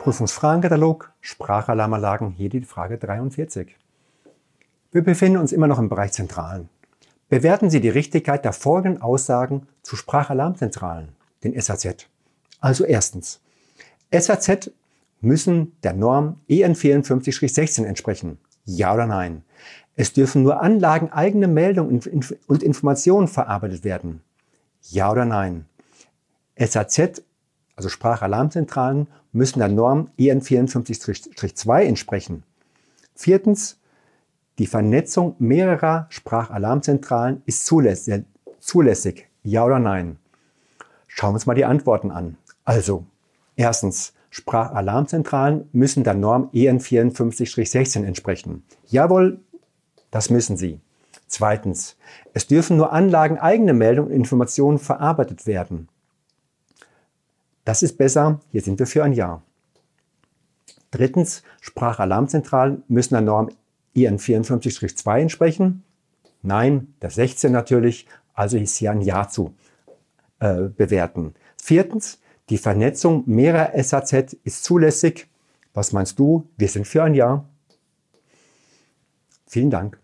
Prüfungsfragenkatalog, Sprachalarmanlagen, hier die Frage 43. Wir befinden uns immer noch im Bereich Zentralen. Bewerten Sie die Richtigkeit der folgenden Aussagen zu Sprachalarmzentralen, den SAZ. Also erstens, SAZ müssen der Norm EN 54-16 entsprechen. Ja oder nein? Es dürfen nur Anlagen eigene Meldungen und Informationen verarbeitet werden. Ja oder nein? SAZ, also Sprachalarmzentralen, müssen der Norm EN 54-2 entsprechen. Viertens, die Vernetzung mehrerer Sprachalarmzentralen ist zulässig. zulässig. Ja oder nein? Schauen wir uns mal die Antworten an. Also, erstens, Sprachalarmzentralen müssen der Norm EN 54-16 entsprechen. Jawohl, das müssen sie. Zweitens, es dürfen nur Anlagen eigene Meldungen und Informationen verarbeitet werden. Das ist besser, hier sind wir für ein Ja. Drittens, Sprachalarmzentralen müssen der Norm IN 54-2 entsprechen? Nein, der 16 natürlich, also ist hier ein Ja zu äh, bewerten. Viertens, die Vernetzung mehrerer SAZ ist zulässig. Was meinst du? Wir sind für ein Ja. Vielen Dank.